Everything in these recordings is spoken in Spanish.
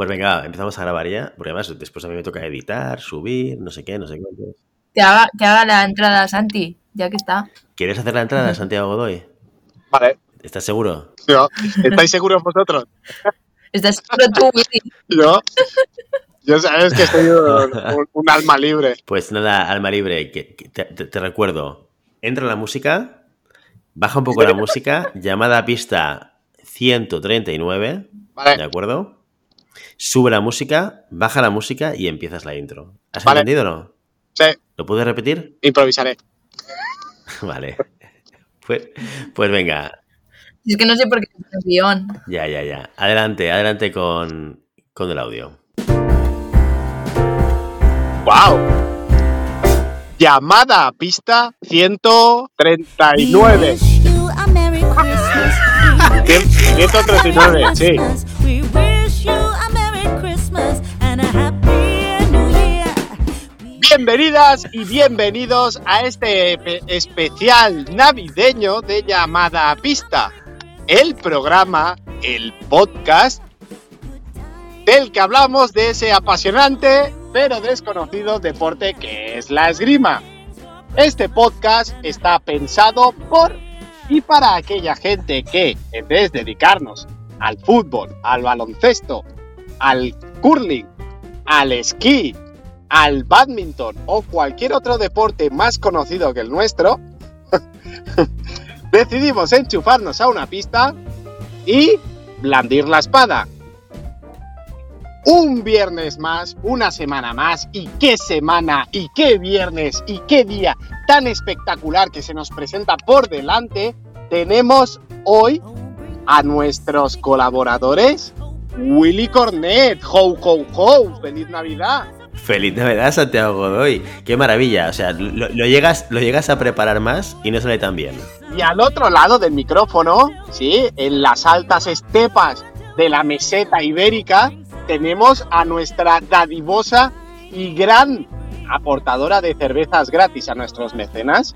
Pues venga, empezamos a grabar ya, porque además después a mí me toca editar, subir, no sé qué, no sé qué. Que haga, que haga la entrada Santi, ya que está. ¿Quieres hacer la entrada, Santiago Godoy? Vale. ¿Estás seguro? Yo. ¿Estáis seguros vosotros? ¿Estás seguro tú, Willy? Yo. Yo sabes que soy un, alma libre. Pues nada, alma libre, que, que te, te- te recuerdo. Entra la música, baja un poco la música, llamada a pista 139, ¿de Vale. acuerdo? Sube la música, baja la música y empiezas la intro. ¿Has Vale. entendido o no? Sí, ¿Lo puedes repetir? improvisaré. Vale. Pues, pues venga, Es que no sé por qué es guion. ya, ya, ya. Adelante, adelante con, con el audio. ¡Wow! Llamada a pista 139. wish you a Merry Christmas. Cien- 139, sí. Bienvenidas y bienvenidos a este especial navideño de llamada a pista. El programa, el podcast del que hablamos de ese apasionante pero desconocido deporte que es la esgrima. Este podcast está pensado por y para aquella gente que, en vez de dedicarnos al fútbol, al baloncesto, al curling, al esquí, al badminton o cualquier otro deporte más conocido que el nuestro, decidimos enchufarnos a una pista y blandir la espada. Un viernes más, una semana más, y qué semana, y qué viernes, y qué día tan espectacular que se nos presenta por delante, tenemos hoy a nuestros colaboradores Willy Cornet, ho ho ho, feliz Navidad. Feliz Navidad, Santiago Godoy. Qué maravilla. O sea, lo, lo llegas, lo llegas a preparar más y no sale tan bien. Y al otro lado del micrófono, sí, en las altas estepas de la meseta ibérica, tenemos a nuestra dadivosa y gran aportadora de cervezas gratis a nuestros mecenas,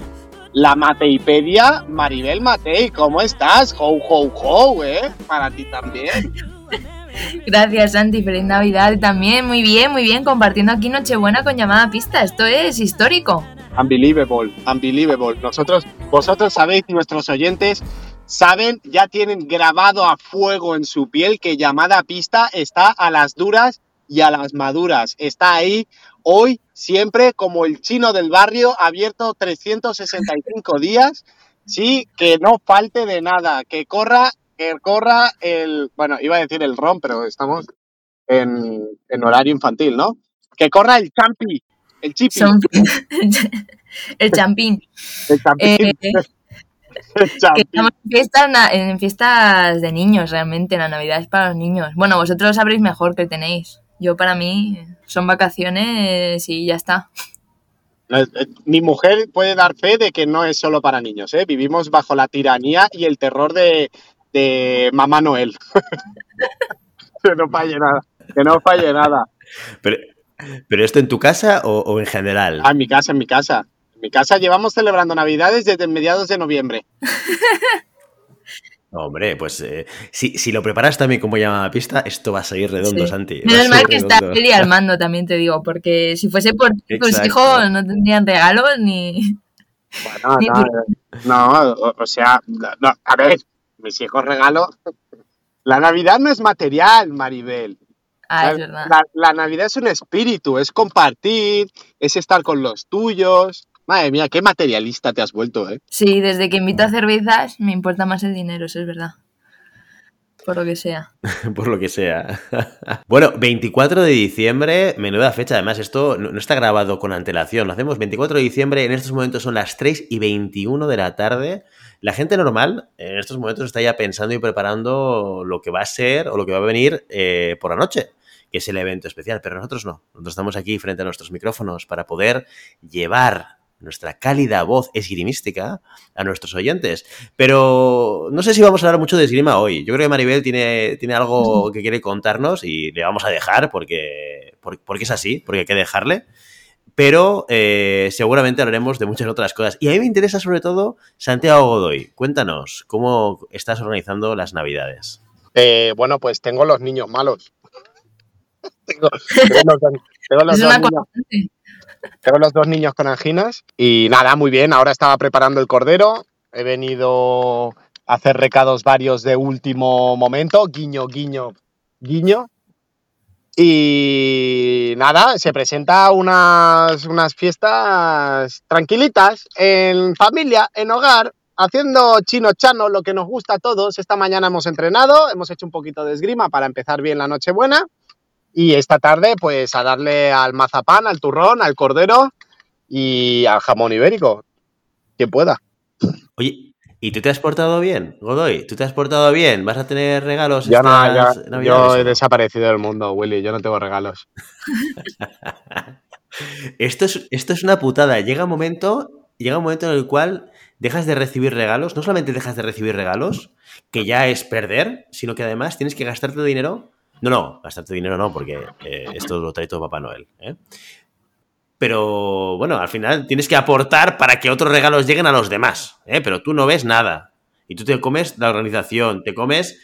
la Mateipedia Maribel Matei. ¿Cómo estás? Ho, ho, ho, ¿eh? Para ti también. Gracias, Santi. Feliz Navidad también. Muy bien, muy bien. Compartiendo aquí Nochebuena con llamada pista. Esto es histórico. Unbelievable, unbelievable. Nosotros, vosotros sabéis, nuestros oyentes saben, ya tienen grabado a fuego en su piel que llamada pista está a las duras y a las maduras. Está ahí hoy, siempre, como el chino del barrio, abierto 365 días. Sí, que no falte de nada, que corra, que corra el, bueno, iba a decir el ron, pero estamos en, en horario infantil, ¿no? Que corra el champi, el chipi. El champín. el champi. Eh, El que champi. estamos en fiestas, na- en fiestas de niños, realmente. La Navidad es para los niños. Bueno, vosotros lo sabréis mejor que tenéis. Yo, para mí, son vacaciones y ya está. Eh, Mi mujer puede dar fe de que no es solo para niños, ¿eh? Vivimos bajo la tiranía y el terror de, de Mamá Noel. que no falle nada, que no falle nada. Pero, ¿pero esto en tu casa o, o en general? Ah, en mi casa, en mi casa. En mi casa llevamos celebrando Navidades desde mediados de noviembre. Hombre, pues eh, si, si lo preparas también como llamada pista, esto va a seguir redondo, Sí. Santi. Menos mal que está redondo. Eli al mando, también te digo, porque si fuese por tus Exacto. hijos no tendrían regalos ni... Bueno, Ni no, no, o, o sea, no, a ver, mis hijos regalo. La Navidad no es material, Maribel. Ah, es La- verdad. La, la Navidad es un espíritu, es compartir, es estar con los tuyos. Madre mía, qué materialista te has vuelto, ¿eh? Sí, desde que invito a cervezas me importa más el dinero, eso es verdad. Por lo que sea. Por lo que sea. bueno, 24 de diciembre, menuda fecha. Además, esto no, no está grabado con antelación. Lo hacemos 24 de diciembre. En estos momentos son las 3 y 21 de la tarde. La gente normal en estos momentos está ya pensando y preparando lo que va a ser o lo que va a venir eh, por la noche, que es el evento especial. Pero nosotros no. Nosotros estamos aquí frente a nuestros micrófonos para poder llevar nuestra cálida voz esgrimística a nuestros oyentes. Pero no sé si vamos a hablar mucho de esgrima hoy. Yo creo que Maribel tiene, tiene algo que quiere contarnos y le vamos a dejar porque, por- porque es así, porque hay que dejarle. Pero eh, seguramente hablaremos de muchas otras cosas. Y a mí me interesa sobre todo Santiago Godoy. Cuéntanos, ¿cómo estás organizando las navidades? Eh, bueno, pues tengo los niños malos. tengo, tengo los, dos- tengo los Es dos una niños, constante. tengo los dos niños con anginas y nada, muy bien. Ahora estaba preparando el cordero. He venido a hacer recados varios de último momento. Guiño, guiño, guiño. Y nada, se presenta unas, unas fiestas tranquilitas en familia, en hogar, haciendo chino chano, lo que nos gusta a todos. Esta mañana hemos entrenado, hemos hecho un poquito de esgrima para empezar bien la noche buena. Y esta tarde, pues a darle al mazapán, al turrón, al cordero y al jamón ibérico. Quien pueda. Oye, ¿y tú te has portado bien, Godoy? ¿Tú te has portado bien? ¿Vas a tener regalos Ya no, ya- yo he desaparecido del mundo, Willy. Yo no tengo regalos. Esto es, esto es una putada. Llega un momento, llega un momento en el cual dejas de recibir regalos. No solamente dejas de recibir regalos, que ya es perder, sino que además tienes que gastarte dinero. No, no, gastarte dinero no, porque eh, esto lo trae todo Papá Noel. ¿eh? Pero bueno, al final tienes que aportar para que otros regalos lleguen a los demás. ¿eh? Pero tú no ves nada. Y tú te comes la organización, te comes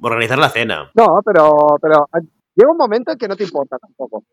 organizar la cena. No, pero, pero llega un momento en que no te importa tampoco.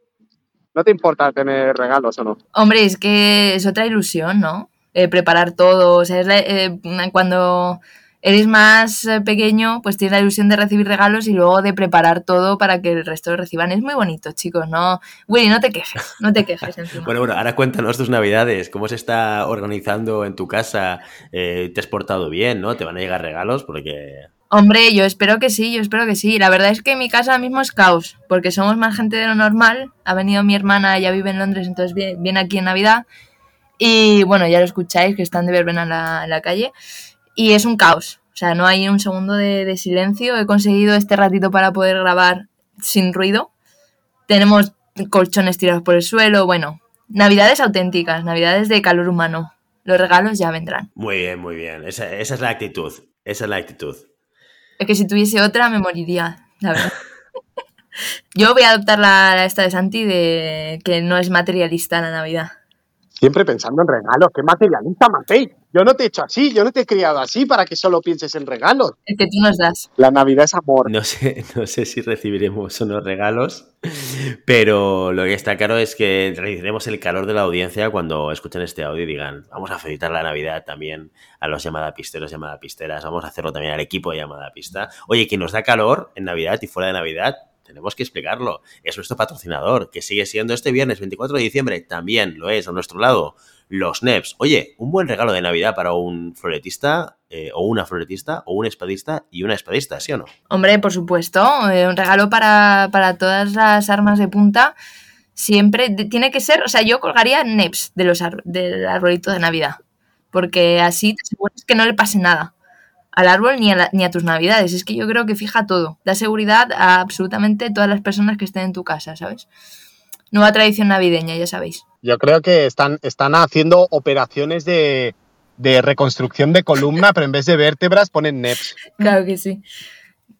No te importa tener regalos o no. Hombre, es que es otra ilusión, ¿no? Eh, preparar todo. O sea, es la- eh, cuando eres más eh, pequeño, pues tienes la ilusión de recibir regalos y luego de preparar todo para que el resto lo reciban. Es muy bonito, chicos, ¿no? Willy, no te quejes, no te quejes encima. Bueno, bueno, ahora cuéntanos tus navidades, cómo se está organizando en tu casa, Eh, te has portado bien, ¿no? Te van a llegar regalos porque... Hombre, yo espero que sí, yo espero que sí. La verdad es que mi casa ahora mismo es caos, porque somos más gente de lo normal. Ha venido mi hermana, ella vive en Londres, entonces vie- viene aquí en Navidad. Y bueno, ya lo escucháis, que están de verbena en la, en la calle. Y es un caos. O sea, no hay un segundo de, de silencio. He conseguido este ratito para poder grabar sin ruido. Tenemos colchones tirados por el suelo. Bueno, navidades auténticas, navidades de calor humano. Los regalos ya vendrán. Muy bien, muy bien. Esa, esa es la actitud. Esa es la actitud. Es que si tuviese otra me moriría, la verdad. Yo voy a adoptar la, la esta de Santi de que no es materialista la Navidad. Siempre pensando en regalos. ¿Qué materialista, Matei? Yo no te he hecho así, yo no te he criado así para que solo pienses en regalos. El que tú nos das. La Navidad es amor. No sé, no sé si recibiremos unos regalos, pero lo que está claro es que recibiremos el calor de la audiencia cuando escuchen este audio y digan, vamos a felicitar la Navidad también a los llamada pisteros, llamada pisteras, vamos a hacerlo también al equipo de llamada pista. Oye, quien nos da calor en Navidad y fuera de Navidad, tenemos que explicarlo. Es nuestro patrocinador, que sigue siendo este viernes 24 de diciembre, también lo es a nuestro lado, los NEPs. Oye, un buen regalo de Navidad para un floretista, eh, o una floretista, o un espadista y una espadista, ¿sí o no? Hombre, por supuesto, eh, un regalo para, para todas las armas de punta. Siempre tiene que ser, o sea, yo colgaría NEPs de los del arbolito de Navidad. Porque así te aseguras que no le pase nada al árbol ni a, la- ni a tus navidades. Es que yo creo que fija todo. Da seguridad a absolutamente todas las personas que estén en tu casa, ¿sabes? Nueva tradición navideña, ya sabéis. Yo creo que están, están haciendo operaciones de, de reconstrucción de columna, pero en vez de vértebras ponen NEPs. Claro que sí.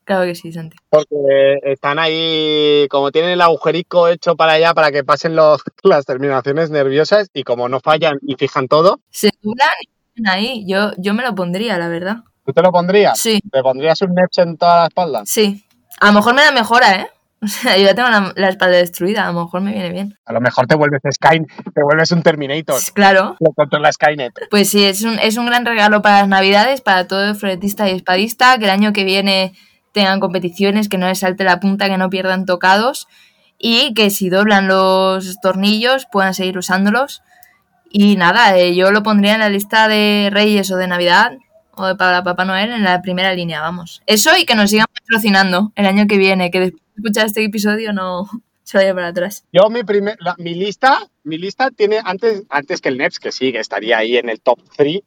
Claro que sí, Santi. Porque están ahí, como tienen el agujerico hecho para allá para que pasen los, las terminaciones nerviosas y como no fallan y fijan todo, Se ponen ahí. Yo, yo me lo pondría, la verdad. ¿Tú te lo pondrías? Sí, ¿Te pondrías un NEPs en toda la espalda? sí. A lo mejor me da mejora, ¿eh? O sea, yo ya tengo la, la espalda destruida. A lo mejor me viene bien. A lo mejor te vuelves Skynet, te vuelves un Terminator. Claro. Lo controla Skynet. Pues sí, es un, es un gran regalo para las navidades, para todo floretista y espadista, que el año que viene tengan competiciones, que no les salte la punta, que no pierdan tocados y que si doblan los tornillos puedan seguir usándolos. Y nada, eh, yo lo pondría en la lista de Reyes o de Navidad o de para Papá Noel en la primera línea, vamos. Eso y que nos sigan patrocinando el año que viene, que después de escuchar este episodio no se vaya para atrás. Yo mi primer, la- mi lista, mi lista tiene antes, antes que el NEPS, que sí, que estaría ahí en el top 3.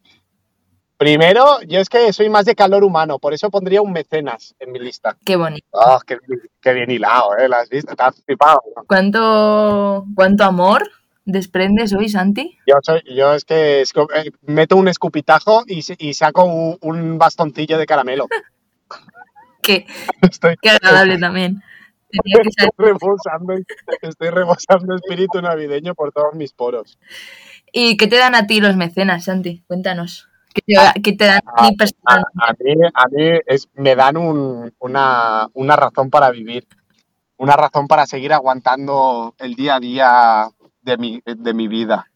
Primero, yo es que soy más de calor humano, por eso pondría un mecenas en mi lista. Qué bonito. Oh, qué, qué bien hilado, ¿eh? ¿Lo has visto? ¿Te has flipado? no? ¿Cuánto, cuánto amor desprendes hoy, Santi? Yo, soy, yo es que eh, meto un escupitajo y, y saco un, un bastoncillo de caramelo. Qué, Estoy, qué agradable también. Tenía que ser- estoy rebosando, estoy rebosando espíritu navideño por todos mis poros. ¿Y qué te dan a ti los mecenas, Santi? Cuéntanos. ¿Qué te, te dan a ti A, personalmente? a mí, a mí es, me dan un- una, una razón para vivir. una razón para seguir aguantando el día a día de mi, de mi vida.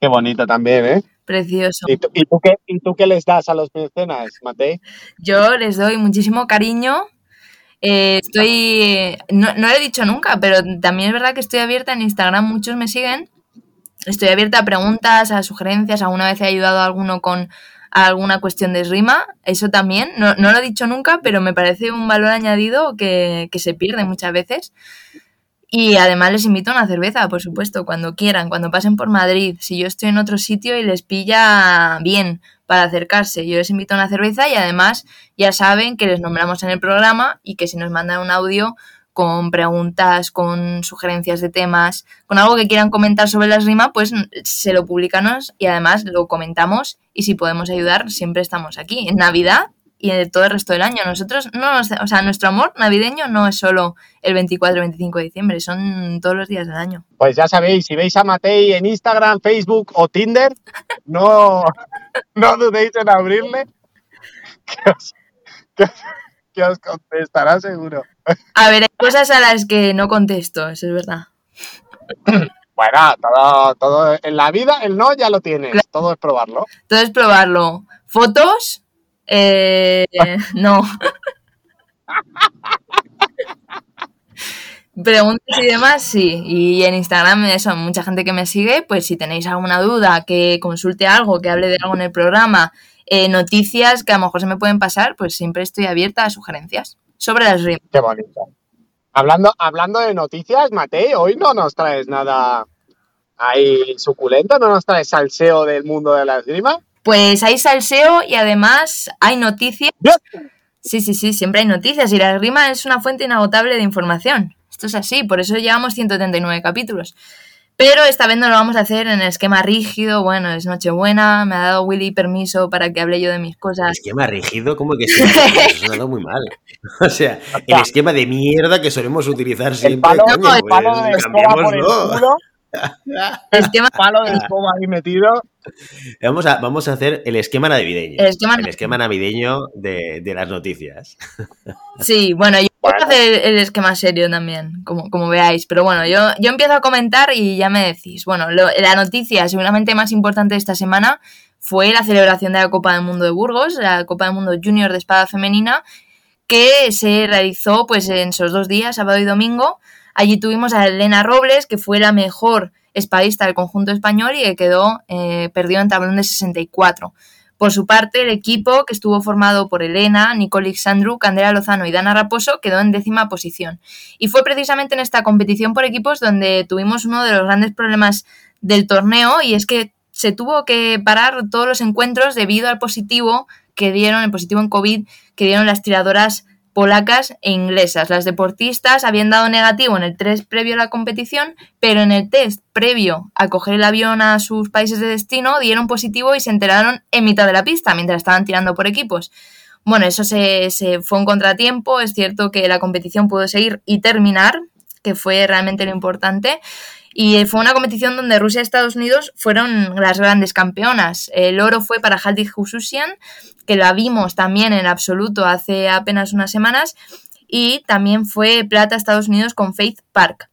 Qué bonito también, ¿eh? Precioso. ¿Y tú, y tú qué, ¿Y tú qué les das a los mecenas, Matei? Yo les doy muchísimo cariño. Eh, estoy. No, no lo he dicho nunca, pero también es verdad que estoy abierta en Instagram. Muchos me siguen. Estoy abierta a preguntas, a sugerencias. Alguna vez he ayudado a alguno con alguna cuestión de rima. Eso también. No, no lo he dicho nunca, pero me parece un valor añadido que, que se pierde muchas veces. Y además les invito a una cerveza, por supuesto, cuando quieran, cuando pasen por Madrid. Si yo estoy en otro sitio y les pilla bien para acercarse, yo les invito a una cerveza y además ya saben que les nombramos en el programa y que si nos mandan un audio con preguntas, con sugerencias de temas, con algo que quieran comentar sobre las rimas, pues se lo publicamos y además lo comentamos y si podemos ayudar siempre estamos aquí. En Navidad y en todo el resto del año. Nosotros no nos, o sea, nuestro amor navideño no es solo el 24 y 25 de diciembre, son todos los días del año. Pues ya sabéis, si veis a Matei en Instagram, Facebook o Tinder, no, no dudéis en abrirle, que os, que os- que os contestará seguro. A ver, hay cosas a las que no contesto, eso es verdad. Bueno, todo, todo en la vida, el no ya lo tienes, Claro. todo es probarlo. Entonces probarlo. Fotos, eh, no. Preguntas y demás, sí. Y en Instagram, eso, mucha gente que me sigue, pues si tenéis alguna duda, que consulte algo, que hable de algo en el programa, eh, noticias que a lo mejor se me pueden pasar, pues siempre estoy abierta a sugerencias sobre las rimas. Qué bonito. Hablando, hablando de noticias, Matei, hoy no nos traes nada ahí suculento, no nos traes salseo del mundo de la esgrima. Pues hay salseo y además hay noticias. Sí, sí, sí, siempre hay noticias y la esgrima es una fuente inagotable de información. Esto es así, por eso llevamos 139 capítulos. Pero esta vez no lo vamos a hacer en el esquema rígido. Bueno, es Nochebuena, me ha dado Willy permiso para que hable yo de mis cosas. Esquema rígido, como que esquema rígido? Eso ha sonado muy mal. O sea, el esquema de mierda que solemos utilizar El siempre. palo, coño, el palo pues, de escoba por el culo, Esquema, palo de escoba ahí metido. Vamos a, vamos a hacer el esquema navideño. El esquema- El esquema navideño de, de las noticias. sí, bueno, yo voy a hacer el esquema serio también, como, como veáis. Pero bueno, yo, yo empiezo a comentar y ya me decís. Bueno, lo- la noticia seguramente más importante de esta semana fue la celebración de la Copa del Mundo de Burgos, la Copa del Mundo Junior de Espada Femenina, que se realizó pues en esos dos días, sábado y domingo. Allí tuvimos a Elena Robles, que fue la mejor espadista del conjunto español y que quedó eh, perdido en tablón de 64. Por su parte, el equipo, que estuvo formado por Elena, Nicole Xandru, Candela Lozano y Dana Raposo, quedó en décima posición. Y fue precisamente en esta competición por equipos donde tuvimos uno de los grandes problemas del torneo y es que se tuvo que parar todos los encuentros debido al positivo que dieron, el positivo en COVID que dieron las tiradoras polacas e inglesas. Las deportistas habían dado negativo en el test previo a la competición, pero en el test previo a coger el avión a sus países de destino dieron positivo y se enteraron en mitad de la pista mientras estaban tirando por equipos. Bueno, eso se, se fue un contratiempo. Es cierto que la competición pudo seguir y terminar, que fue realmente lo importante. Y fue una competición donde Rusia y Estados Unidos fueron las grandes campeonas. El oro fue para Haldik Hususian, que la vimos también en absoluto hace apenas unas semanas. Y también fue plata Estados Unidos con Faith Park.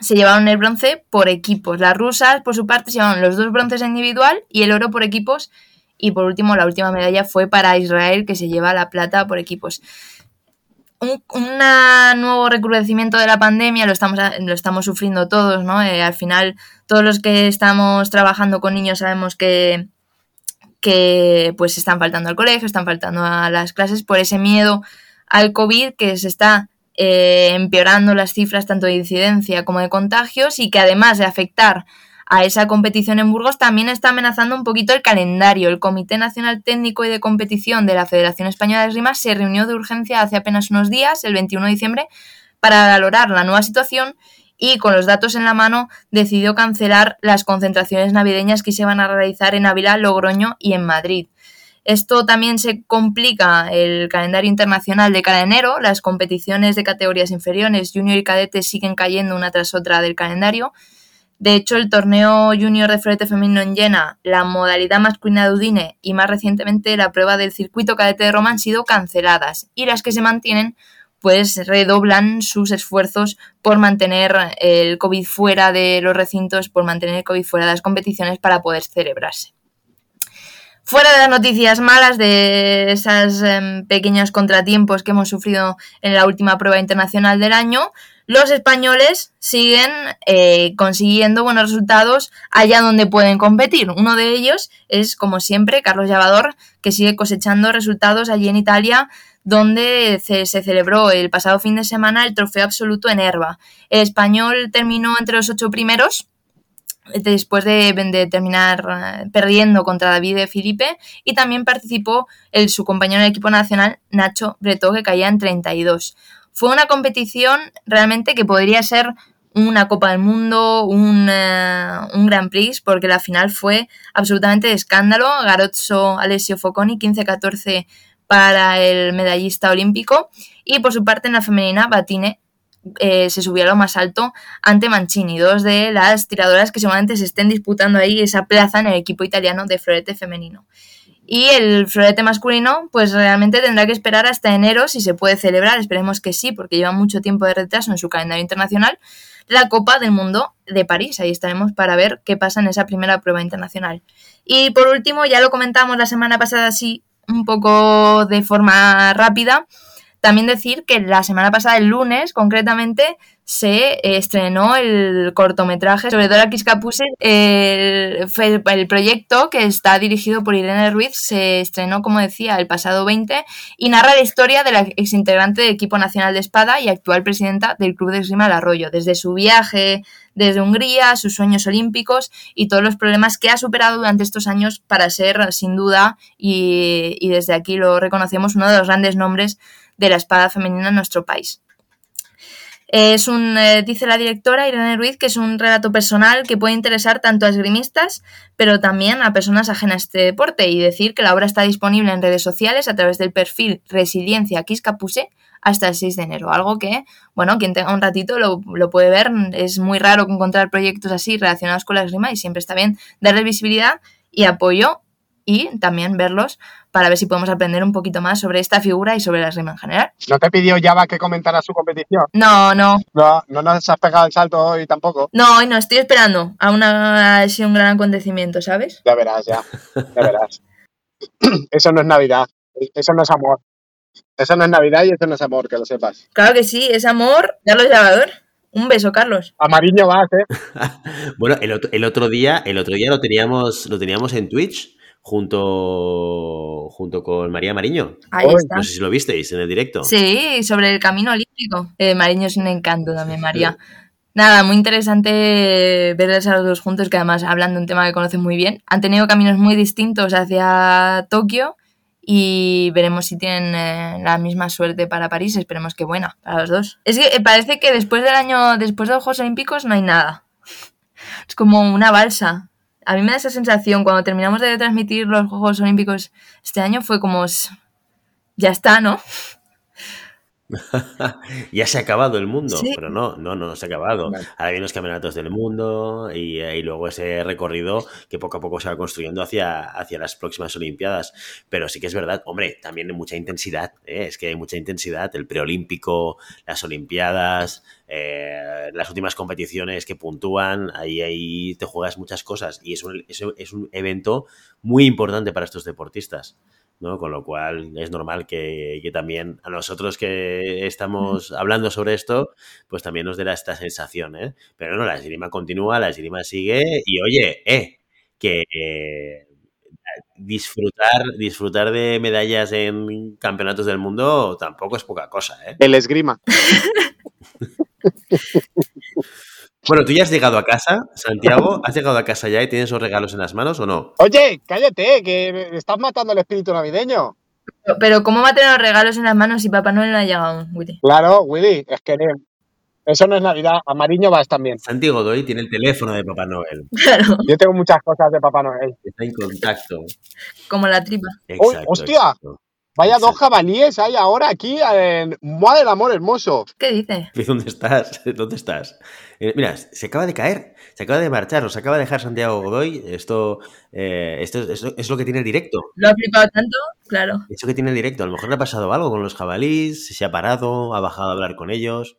Se llevaron el bronce por equipos. Las rusas, por su parte, se llevaron los dos bronces individual y el oro por equipos. Y por último, la última medalla fue para Israel, que se lleva la plata por equipos un nuevo recrudecimiento de la pandemia lo estamos, lo estamos sufriendo todos, ¿no? Eh, al final, todos los que estamos trabajando con niños sabemos que, que pues están faltando al colegio, están faltando a las clases por ese miedo al COVID que se está eh, empeorando las cifras tanto de incidencia como de contagios y que además de afectar a esa competición en Burgos también está amenazando un poquito el calendario. El Comité Nacional Técnico y de Competición de la Federación Española de Esgrima se reunió de urgencia hace apenas unos días, el 21 de diciembre, para valorar la nueva situación y con los datos en la mano decidió cancelar las concentraciones navideñas que se van a realizar en Ávila, Logroño y en Madrid. Esto también se complica el calendario internacional de cada enero. Las competiciones de categorías inferiores, junior y cadete, siguen cayendo una tras otra del calendario. De hecho, el torneo junior de florete femenino en Jena, la modalidad masculina de Udine y más recientemente la prueba del circuito cadete de Roma han sido canceladas y las que se mantienen pues redoblan sus esfuerzos por mantener el COVID fuera de los recintos, por mantener el COVID fuera de las competiciones para poder celebrarse. Fuera de las noticias malas, de esos em, pequeños contratiempos que hemos sufrido en la última prueba internacional del año, los españoles siguen eh, consiguiendo buenos resultados allá donde pueden competir. Uno de ellos es, como siempre, Carlos Llavador, que sigue cosechando resultados allí en Italia, donde se, celebró el pasado fin de semana el trofeo absoluto en Herba. El español terminó entre los ocho primeros después de, terminar eh, perdiendo contra David de Filipe y también participó el, su compañero de equipo nacional Nacho Bretó que caía en 32. Fue una competición realmente que podría ser una Copa del Mundo, un, eh, Grand Prix, porque la final fue absolutamente de escándalo. Garozzo Alessio Focconi 15-14 para el medallista olímpico y por su parte en la femenina Batine eh, se subió a lo más alto ante Mancini, dos de las tiradoras que seguramente se estén disputando ahí esa plaza en el equipo italiano de florete femenino. Y el florete masculino, pues realmente tendrá que esperar hasta enero si se puede celebrar, esperemos que sí, porque lleva mucho tiempo de retraso en su calendario internacional, la Copa del Mundo de París. Ahí estaremos para ver qué pasa en esa primera prueba internacional. Y por último, ya lo comentamos la semana pasada así, un poco de forma rápida, también decir que la semana pasada, el lunes concretamente, se eh, estrenó el cortometraje sobre Dora Kiskapuse. El, el proyecto que está dirigido por Irene Ruiz se estrenó, como decía, el pasado 20 y narra la historia de la exintegrante del equipo nacional de espada y actual presidenta del Club de Esgrima del Arroyo, desde su viaje desde Hungría, sus sueños olímpicos y todos los problemas que ha superado durante estos años para ser, sin duda, y desde aquí lo reconocemos, uno de los grandes nombres de la espada femenina en nuestro país. Es un, eh, dice la directora Irene Ruiz, que es un relato personal que puede interesar tanto a esgrimistas, pero también a personas ajenas a este deporte, y decir que la obra está disponible en redes sociales a través del perfil Resiliencia Quiscapuse hasta el 6 de enero. Algo que, bueno, quien tenga un ratito lo, lo puede ver. Es muy raro encontrar proyectos así relacionados con la esgrima y siempre está bien darle visibilidad y apoyo y también verlos para ver si podemos aprender un poquito más sobre esta figura y sobre la esgrima en general. ¿No te pidió Java que comentara su competición? No, no, No, no nos has pegado el salto hoy tampoco. no, hoy no, estoy esperando a una ha sido un gran acontecimiento, ¿sabes? Ya verás, ya. Ya verás. Eso no es Navidad. Eso no es amor. Eso no es Navidad y eso no es amor, que lo sepas. Claro que sí, es amor. Carlos Lavador. Un beso, Carlos. Amariño vas, ¿eh? Bueno, el otro, el otro día, el otro día lo teníamos, lo teníamos en Twitch junto, junto con María Mariño. Ahí está. No sé si lo visteis en el directo. Sí, sobre el camino olímpico. Eh, Mariño es un encanto también, María. Nada, muy interesante verles a los dos juntos, que además hablan de un tema que conocen muy bien. Han tenido caminos muy distintos hacia Tokio y veremos si tienen eh, la misma suerte para París. Esperemos que buena para los dos. Es que eh, parece que después del año, después de los Juegos Olímpicos no hay nada. Es como una balsa. A mí me da esa sensación cuando terminamos de transmitir los Juegos Olímpicos este año fue como ya está, ¿no? ya se ha acabado el mundo, Sí. pero no, no, no se ha acabado. Vale. Ahora vienen los campeonatos del mundo y, eh, y luego ese recorrido que poco a poco se va construyendo hacia, hacia las próximas Olimpiadas. Pero sí que es verdad, hombre, también hay mucha intensidad, ¿eh? es que hay mucha intensidad, el preolímpico, las Olimpiadas, eh, las últimas competiciones que puntúan, ahí, ahí te juegas muchas cosas y es un, es, es un evento muy importante para estos deportistas. ¿No? Con lo cual es normal que, que también a nosotros que estamos hablando sobre esto, pues también nos dé esta sensación, ¿eh? Pero no, la esgrima continúa, la esgrima sigue y oye, eh, que eh, disfrutar, disfrutar de medallas en campeonatos del mundo tampoco es poca cosa, ¿eh? El esgrima. Bueno, tú ya has llegado a casa, Santiago, ¿has llegado a casa ya y tienes los regalos en las manos o no? Oye, cállate, que me estás matando el espíritu navideño. Pero, pero ¿cómo va a tener los regalos en las manos si Papá Noel no ha llegado aún, Willy? Claro, Willy, es que eso no es Navidad. Amariño vas también. Santi Godoy tiene el teléfono de Papá Noel, Claro, Yo tengo muchas cosas de Papá Noel. está en contacto. como la tripa. Exacto, hostia! exacto. Vaya dos jabalíes hay ahora aquí en Madre del Amor Hermoso. ¿Qué dice? ¿Dónde estás? ¿Dónde estás? Eh, mira, se acaba de caer, se acaba de marchar, nos acaba de dejar Santiago Godoy. Esto, eh, esto, es- esto es lo que tiene el directo. ¿Lo ha flipado tanto? Claro. Eso que tiene el directo. A lo mejor le ha pasado algo con los jabalís, se ha parado, ha bajado a hablar con ellos.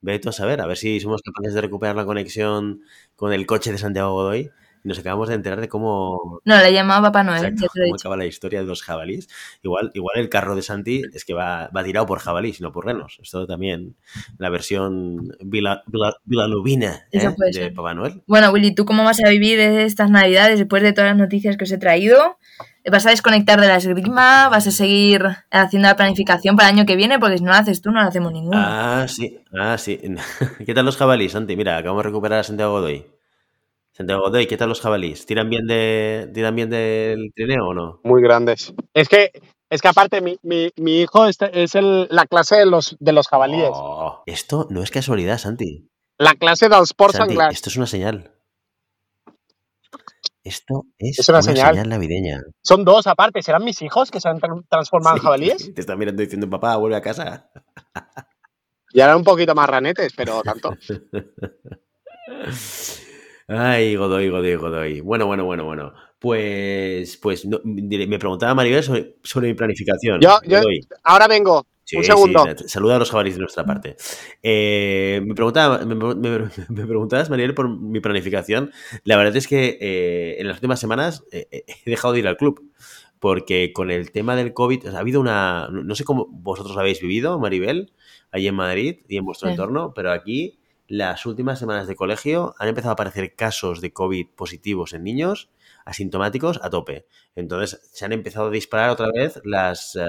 Ve tú a saber, a ver si somos capaces de recuperar la conexión con el coche de Santiago Godoy. Nos acabamos de enterar de cómo, No, le llamaba Papá Noel, exacto, ya te lo he cómo dicho. acaba la historia de los jabalís. Igual, igual el carro de Santi es que va, va tirado por jabalís, no por renos. Esto también, la versión vila, vila- vilalubina ¿eh? de. Papá Noel. Bueno, Willy, ¿tú cómo vas a vivir estas navidades después de todas las noticias que os he traído? ¿Vas a desconectar de la esgrima? ¿Vas a seguir haciendo la planificación para el año que viene? Porque si no lo haces tú, no lo hacemos ninguno. Ah, sí, ah, sí. ¿Qué tal los jabalís, Santi? Mira, acabamos de recuperar a Santiago Godoy. Santiago Godoy, ¿qué tal los jabalís? ¿Tiran bien, de, ¿tiran bien del trineo o no? Muy grandes. Es que, es que aparte, mi, mi- mi hijo es, es el- la clase de los, de los jabalíes. Oh, esto no es casualidad, Santi. La clase dels ports Santi, anglès. esto es una señal. Esto es, Es una una, señal. señal. navideña. Son dos aparte. ¿Serán mis hijos que se han tra- transformado en jabalíes? Te están mirando diciendo, papá, vuelve a casa. Y ahora un poquito más ranetes, pero tanto. Ay, Godoy, Godoy, Godoy. Bueno, bueno, bueno, bueno. Pues, pues no, diré- me preguntaba Maribel sobre, sobre mi planificación. Yo- yo-. Ahora vengo. Sí, un segundo. sí, saluda a los jabalíes de nuestra parte. Eh, me, preguntaba, me, me- me preguntabas, Mariel, por mi planificación. La verdad es que eh, en las últimas semanas eh, he dejado de ir al club. Porque con el tema del COVID, o sea, ha habido una. No no sé cómo vosotros lo habéis vivido, Maribel, allí en Madrid y en vuestro Sí. entorno, pero aquí las últimas semanas de colegio han empezado a aparecer casos de COVID positivos en niños asintomáticos a tope. Entonces se han empezado a disparar otra vez las, eh,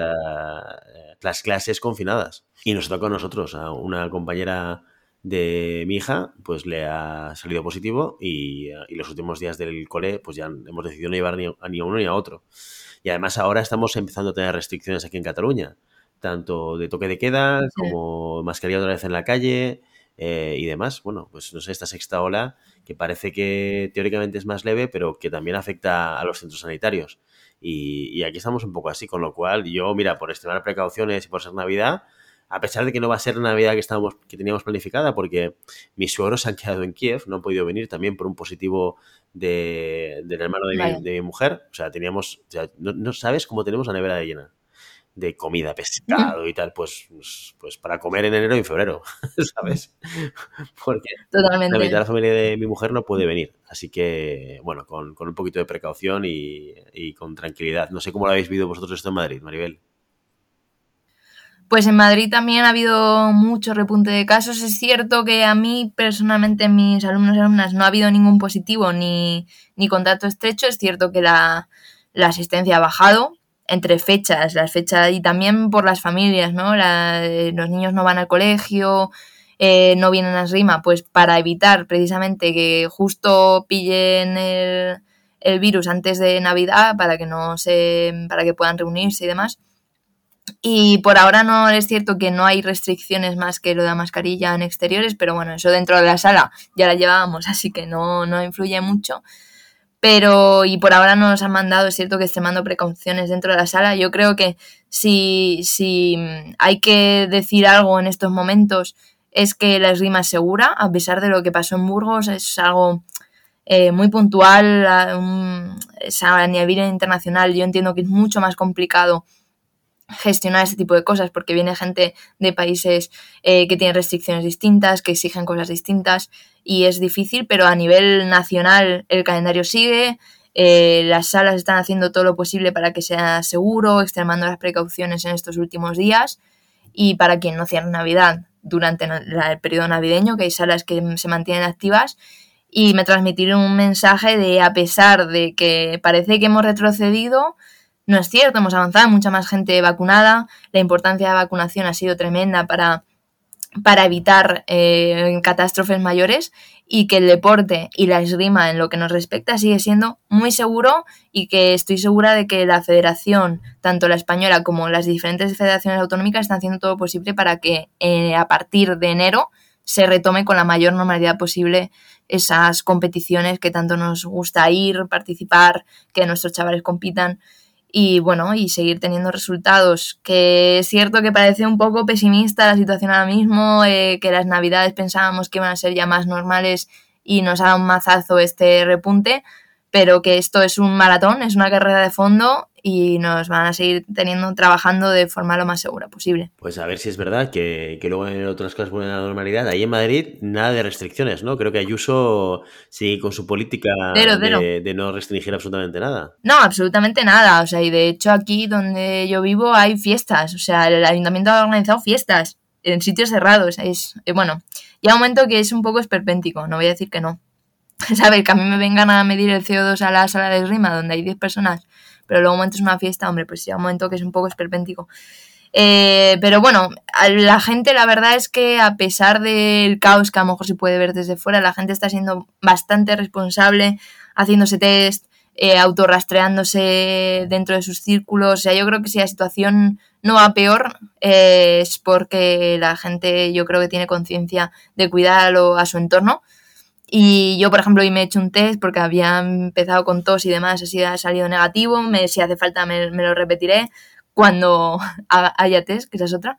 las clases confinadas. Y nos toca a nosotros, a una compañera de mi hija, pues le ha salido positivo y, eh, y los últimos días del cole, pues ya hemos decidido no llevar ni a, ni a uno ni a otro. Y además ahora estamos empezando a tener restricciones aquí en Cataluña, tanto de toque de queda como mascarilla otra vez en la calle eh, y demás. Bueno, pues no sé, esta sexta ola que parece que teóricamente es más leve, pero que también afecta a los centros sanitarios. Y, y aquí estamos un poco así, con lo cual yo, mira, por extremar precauciones y por ser Navidad, a pesar de que no va a ser la Navidad que, estábamos, que teníamos planificada, porque mis suegros se han quedado en Kiev, no han podido venir también por un positivo de- del hermano de mi, de mi mujer. O sea, teníamos, o sea, no, no sabes cómo tenemos la nevera de llena de comida, pescado y tal, pues, pues, pues para comer en enero y en febrero, ¿sabes? Porque la mitad de la familia de mi mujer no puede venir. Así que, bueno, con, con un poquito de precaución y, y con tranquilidad. No sé cómo lo habéis vivido vosotros esto en Madrid, Maribel. Pues en Madrid también ha habido mucho repunte de casos. Es cierto que a mí personalmente, mis alumnos y alumnas, no ha habido ningún positivo ni, ni contacto estrecho. Es cierto que la, la asistencia ha bajado entre fechas, las fechas y también por las familias, ¿no? La- los niños no van al colegio, eh, no vienen a esgrima, pues para evitar precisamente que justo pillen el, el virus antes de Navidad, para que no se, para que puedan reunirse y demás. Y por ahora no es cierto que no hay restricciones más que lo de la mascarilla en exteriores, pero bueno, eso dentro de la sala ya la llevábamos, así que no, no influye mucho. Pero, y por ahora no nos han mandado, es cierto que extremando precauciones dentro de la sala. Yo creo que si, si hay que decir algo en estos momentos es que la esgrima es segura, a pesar de lo que pasó en Burgos, es algo eh, muy puntual, a, un- es a nivel internacional. Yo entiendo que es mucho más complicado gestionar este tipo de cosas porque viene gente de países eh, que tienen restricciones distintas, que exigen cosas distintas y es difícil, pero a nivel nacional el calendario sigue, eh, las salas están haciendo todo lo posible para que sea seguro, extremando las precauciones en estos últimos días y para quien no cierre Navidad durante el periodo navideño, que hay salas que se mantienen activas y me transmitieron un mensaje de a pesar de que parece que hemos retrocedido, no es cierto, hemos avanzado, mucha más gente vacunada, la importancia de la vacunación ha sido tremenda para, para evitar eh, catástrofes mayores y que el deporte y la esgrima en lo que nos respecta sigue siendo muy seguro y que estoy segura de que la federación, tanto la española como las diferentes federaciones autonómicas, están haciendo todo lo posible para que eh, a partir de enero se retome con la mayor normalidad posible esas competiciones que tanto nos gusta ir, participar, que nuestros chavales compitan y bueno, y seguir teniendo resultados. Que es cierto que parece un poco pesimista la situación ahora mismo, eh, que las navidades pensábamos que iban a ser ya más normales y nos ha dado un mazazo este repunte, pero que esto es un maratón, es una carrera de fondo y nos van a seguir teniendo, trabajando de forma lo más segura posible. Pues a ver si es verdad que, que luego en otras cosas vuelven a la normalidad. Ahí en Madrid nada de restricciones, ¿no? Creo que Ayuso sigue con su política Cero, de, cero. de no restringir absolutamente nada. No, absolutamente nada. O sea, y de hecho aquí donde yo vivo hay fiestas. O sea, el ayuntamiento ha organizado fiestas en sitios cerrados. Es, eh, bueno, ya un momento que es un poco esperpéntico, no voy a decir que no. ¿Sabes? Que a mí me vengan a medir el CO2 a la sala de esgrima donde hay 10 personas, pero luego un momento es una fiesta, hombre, pues ya un momento que es un poco esperpéntico. Eh, pero bueno, la gente la verdad es que a pesar del caos que a lo mejor se puede ver desde fuera, la gente está siendo bastante responsable, haciéndose test, eh, autorrastreándose dentro de sus círculos. O sea, yo creo que si la situación no va peor, eh, es porque la gente yo creo que tiene conciencia de cuidar a, lo- a su entorno. Y yo, por ejemplo, hoy me he hecho un test porque había empezado con tos y demás, así ha salido negativo. Me, si hace falta me, me lo repetiré cuando haya test, que esa es otra.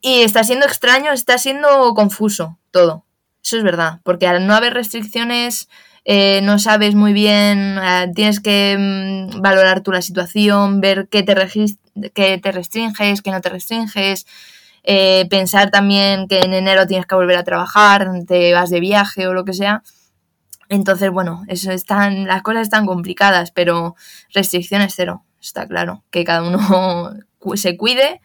Y está siendo extraño, está siendo confuso todo. Eso es verdad, porque al no haber restricciones eh, no sabes muy bien, eh, tienes que mm, valorar tú la situación, ver qué te, qué te restringes, qué no te restringes, eh, pensar también que en enero tienes que volver a trabajar, te vas de viaje o lo que sea. Entonces, bueno, eso están, las cosas están complicadas, pero restricciones cero, está claro. Que cada uno se cuide,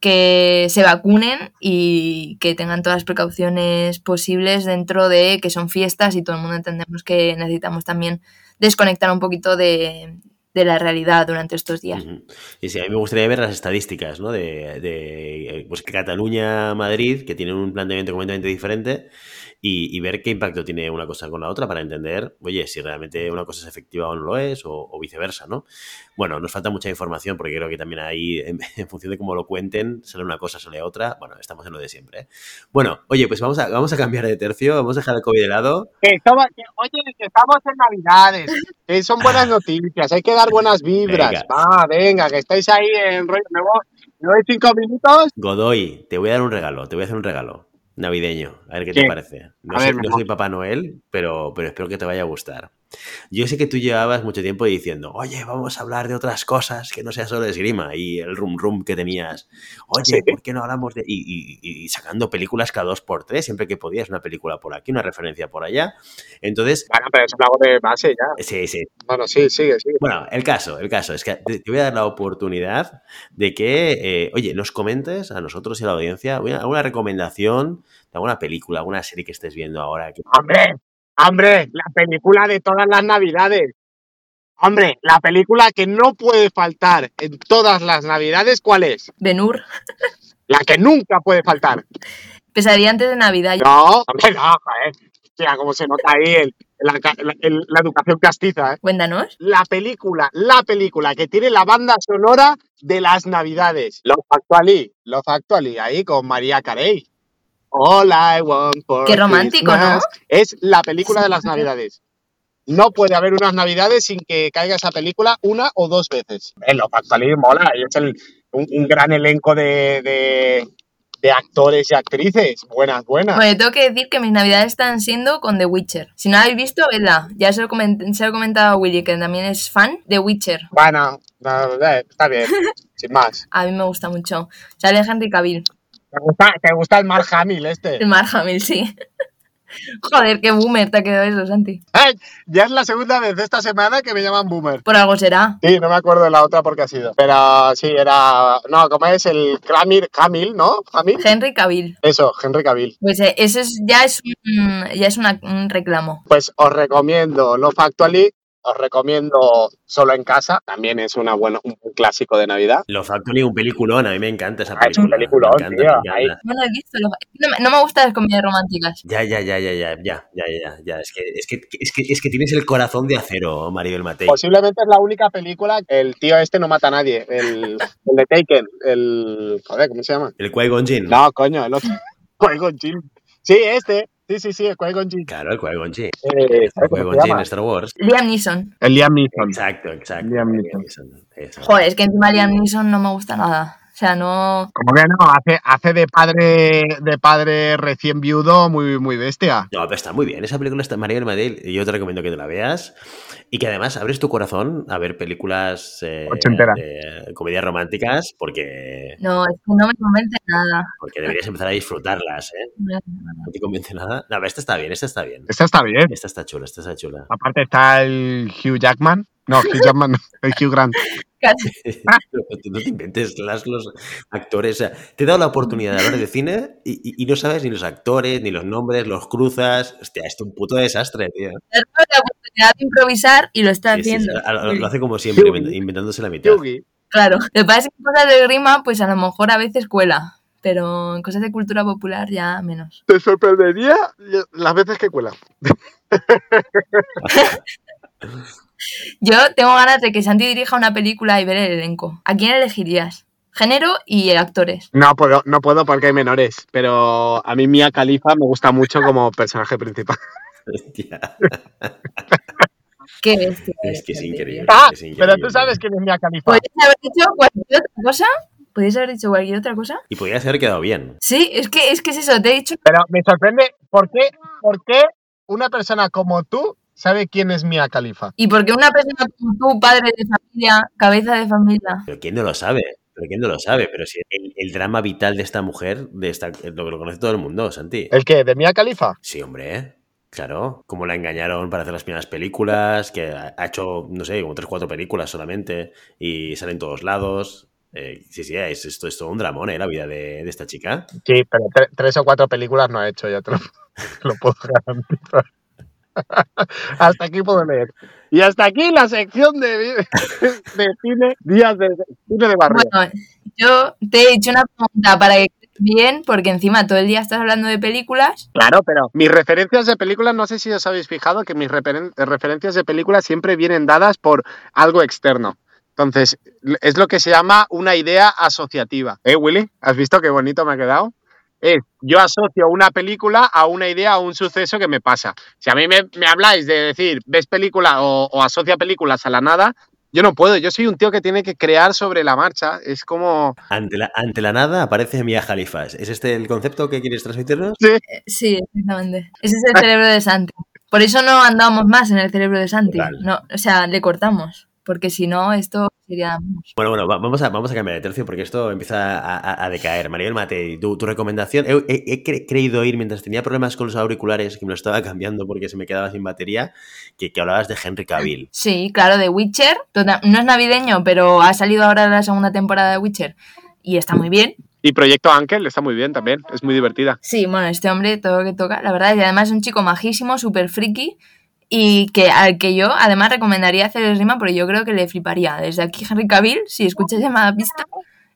que se vacunen y que tengan todas las precauciones posibles dentro de que son fiestas y todo el mundo entendemos que necesitamos también desconectar un poquito de, de la realidad durante estos días. Y sí, a mí me gustaría ver las estadísticas, ¿no? De, de, pues Cataluña, Madrid, que tienen un planteamiento completamente diferente, y, y ver qué impacto tiene una cosa con la otra para entender, oye, si realmente una cosa es efectiva o no lo es, o, o viceversa, ¿no? Bueno, nos falta mucha información porque creo que también ahí, en, en función de cómo lo cuenten, sale una cosa, sale otra. Bueno, estamos en lo de siempre. ¿eh? Bueno, oye, pues vamos a, vamos a cambiar de tercio, vamos a dejar el COVID de lado. Que estamos- que- oye, que estamos en Navidades, que son buenas noticias, hay que dar buenas vibras. Venga. Ah, venga, que estáis ahí en rollo. Voy, me voy cinco minutos. Godoy, te voy a dar un regalo, te voy a hacer un regalo navideño, a ver qué, te parece. No, A soy, ver, no soy Papá Noel, pero, pero espero que te vaya a gustar. Yo sé que tú llevabas mucho tiempo diciendo, oye, vamos a hablar de otras cosas que no sea solo esgrima y el rum rum que tenías. Oye, Sí. ¿por qué no hablamos de...? Y, y- y sacando películas cada dos por tres, siempre que podías, una película por aquí, una referencia por allá. Entonces, Bueno, pero eso lo hago de base ya. sí, sí, Bueno, sí, sigue, sigue. bueno, el caso, el caso es que te, voy a dar la oportunidad de que, eh, oye, nos comentes a nosotros y a la audiencia una, alguna recomendación de alguna película, alguna serie que estés viendo ahora. que- Hombre, hombre, la película de todas las Navidades. Hombre, la película que no puede faltar en todas las Navidades, ¿cuál es? Benur, La que nunca puede faltar. pesadilla antes de Navidad. No, hombre, no, joder. Mira cómo se nota ahí el- la, la- el- la educación castiza, ¿eh? Cuéntanos. La película, la película que tiene la banda sonora de las Navidades. Love Actually, Love Actually, ahí con María Carey. All I want for Qué romántico, Christmas. Es la película de las Navidades. No puede haber unas Navidades sin que caiga esa película una o dos veces. El Love Actually mola y es el- un, un gran elenco de, de- de actores y actrices. Buenas, buenas. Bueno, tengo que decir que mis navidades están siendo con The Witcher. Si no la habéis visto, vedla. Ya se lo, coment- se lo he comentado a Willy, que también es fan de Witcher. Bueno, no, está bien, sin más. A mí me gusta mucho. Sale Henry Cavill. ¿Te gusta, te gusta el Mark Hamill este? El Mark Hamill, sí. Joder, qué boomer te ha quedado eso, Santi. Ay, ya es la segunda vez esta semana que me llaman boomer. Por algo será. Sí, no me acuerdo de la otra porque ha sido. Pero sí, era. No, ¿cómo es? El Clamir, Camil, ¿no? Camil. Henry Cavill. Eso, Henry Cavill. Pues eh, eso es, ya es, un, ya es una- un reclamo. Pues os recomiendo Love Actually, os recomiendo Solo en Casa, también es una buena, un buen clásico de Navidad. Lo Factory, un peliculón, a mí me encanta esa Ah, es un película. peliculón, me encanta, tío, me encanta. ahí. No lo he visto. lo- no, me- no me gustan las comedias románticas. Ya, ya, ya, ya, ya, ya, ya, ya, ya. Es que, es que, es que, es que tienes el corazón de acero, Maribel Matei. Posiblemente es la única película. El tío este no mata a nadie. El, el de Taken. El. Joder, ¿cómo se llama? El Qui-Gon Jinn. No, coño, el otro. Sí, este. Sí, sí, sí, el Qui-Gon Jinn. Claro, el Qui-Gon Jinn. Eh, El ¿sabes cómo Qui-Gon Jinn Star Wars. Liam Neeson. El Liam Neeson. Exacto, exacto. Liam Liam Neeson. Neeson, eso. Joder, es que encima Liam Neeson no me gusta nada. O sea, no. Como que no, hace, hace de padre de padre recién viudo muy, muy bestia. No, pero está muy bien. Esa película está María del Madrid. y Yo te recomiendo que te la veas. Y que además abres tu corazón a ver películas eh, de comedias románticas porque, No, es que no me convence nada. porque deberías empezar a disfrutarlas, ¿eh? No, ¿No te convence nada? No, pero esta está bien, esta está bien. Esta está bien. Esta está chula, esta está chula. Aparte está el Hugh Jackman. No, Hugh Jackman, no, el Hugh Grant. no te inventes las, los actores. O sea, te he dado la oportunidad de hablar de cine y, y- y no sabes ni los actores, ni los nombres, los cruzas. Hostia, esto es un puto desastre, tío. Le has dado la oportunidad de improvisar y lo está Sí, sí, sí, haciendo. lo, lo hace como siempre, invent- inventándose la mitad. Claro. Lo que pasa es que en cosas de grima, pues a lo mejor a veces cuela. Pero en cosas de cultura popular ya menos. Te sorprendería las veces que cuela. Yo tengo ganas de que Santi dirija una película y ver el elenco. ¿A quién elegirías? Género y actores. No puedo, no puedo porque hay menores, pero a mí Mia Khalifa me gusta mucho como personaje principal. Hostia, Qué bestia. es que es increíble. Ah, es increíble. pero tú sabes quién es Mia Khalifa. ¿Podrías haber dicho cualquier otra cosa? ¿Podrías haber dicho cualquier otra cosa? Y podrías haber quedado bien. Sí, es que es, que es eso, te he dicho. Pero me sorprende, ¿por qué, ¿por qué una persona como tú sabe quién es Mia Khalifa? Y porque una persona como tú, padre de familia, cabeza de familia, Pero ¿quién no lo sabe? Pero ¿quién no lo sabe? Pero si el, el drama vital de esta mujer, de esta, lo que lo conoce todo el mundo, Santi. ¿El qué? ¿De Mia Khalifa? Sí, hombre. Claro, como la engañaron para hacer las primeras películas, que ha hecho, no sé, como tres, cuatro películas solamente, y sale en todos lados. Eh, sí, sí, es, esto es todo un dramón, ¿eh? La vida de, de esta chica. Sí, pero tre- tres o cuatro películas no ha hecho, ya te lo, lo puedo garantizar. Hasta aquí puedo leer. Y hasta aquí la sección de, de cine, días de cine de barrio. Bueno, yo te he hecho una pregunta para que bien, porque encima todo el día estás hablando de películas. Claro, pero mis referencias de películas, no sé si os habéis fijado que mis referen- referencias de películas siempre vienen dadas por algo externo. Entonces, es lo que se llama una idea asociativa. ¿Eh, Willy? ¿Has visto qué bonito me ha quedado? Es, yo asocio una película a una idea, a un suceso que me pasa. Si a mí me, me habláis de decir, ves película o, o asocia películas a la nada, yo no puedo. Yo soy un tío que tiene que crear sobre la marcha. Es como... Ante la, ante la nada aparece Mia Khalifa. ¿Es este el concepto que quieres transmitirnos? Eh, Sí, exactamente. Ese es el cerebro de Santi. Por eso no andamos más en el cerebro de Santi. Vale. No, o sea, le cortamos. Porque si no, esto sería. Bueno, bueno, va- vamos a, vamos a cambiar de tercio porque esto empieza a, a- a decaer. Maribel Matei, tu, tu recomendación. He, he- he cre- creído ir mientras tenía problemas con los auriculares, que me lo estaba cambiando porque se me quedaba sin batería, que, que hablabas de Henry Cavill. Sí, claro, de Witcher. No es navideño, pero ha salido ahora la segunda temporada de Witcher. Y está muy bien. Y Proyecto Ángel está muy bien también. Es muy divertida. Sí, bueno, este hombre, todo lo que toca, la verdad, y además es un chico majísimo, súper friki. Y que al que yo además recomendaría hacer el rima porque yo creo que le fliparía. Desde aquí, Henry Cavill, si escuchas llamada pista,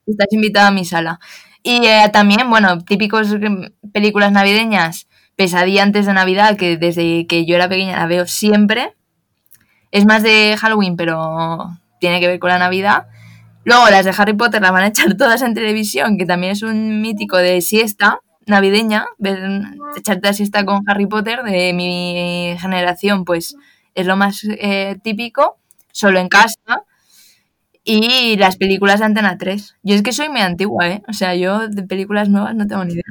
estás invitado a mi sala. Y eh, también, bueno, típicos mm, películas navideñas, Pesadilla antes de Navidad, que desde que yo era pequeña la veo siempre. Es más de Halloween, pero tiene que ver con la Navidad. Luego las de Harry Potter las van a echar todas en televisión, que también es un mítico de siesta navideña, ver, echarte la siesta con Harry Potter de mi generación, pues es lo más eh, típico, solo en casa. Y las películas de Antena 3. Yo es que soy muy antigua, ¿eh? O sea, yo de películas nuevas no tengo ni idea.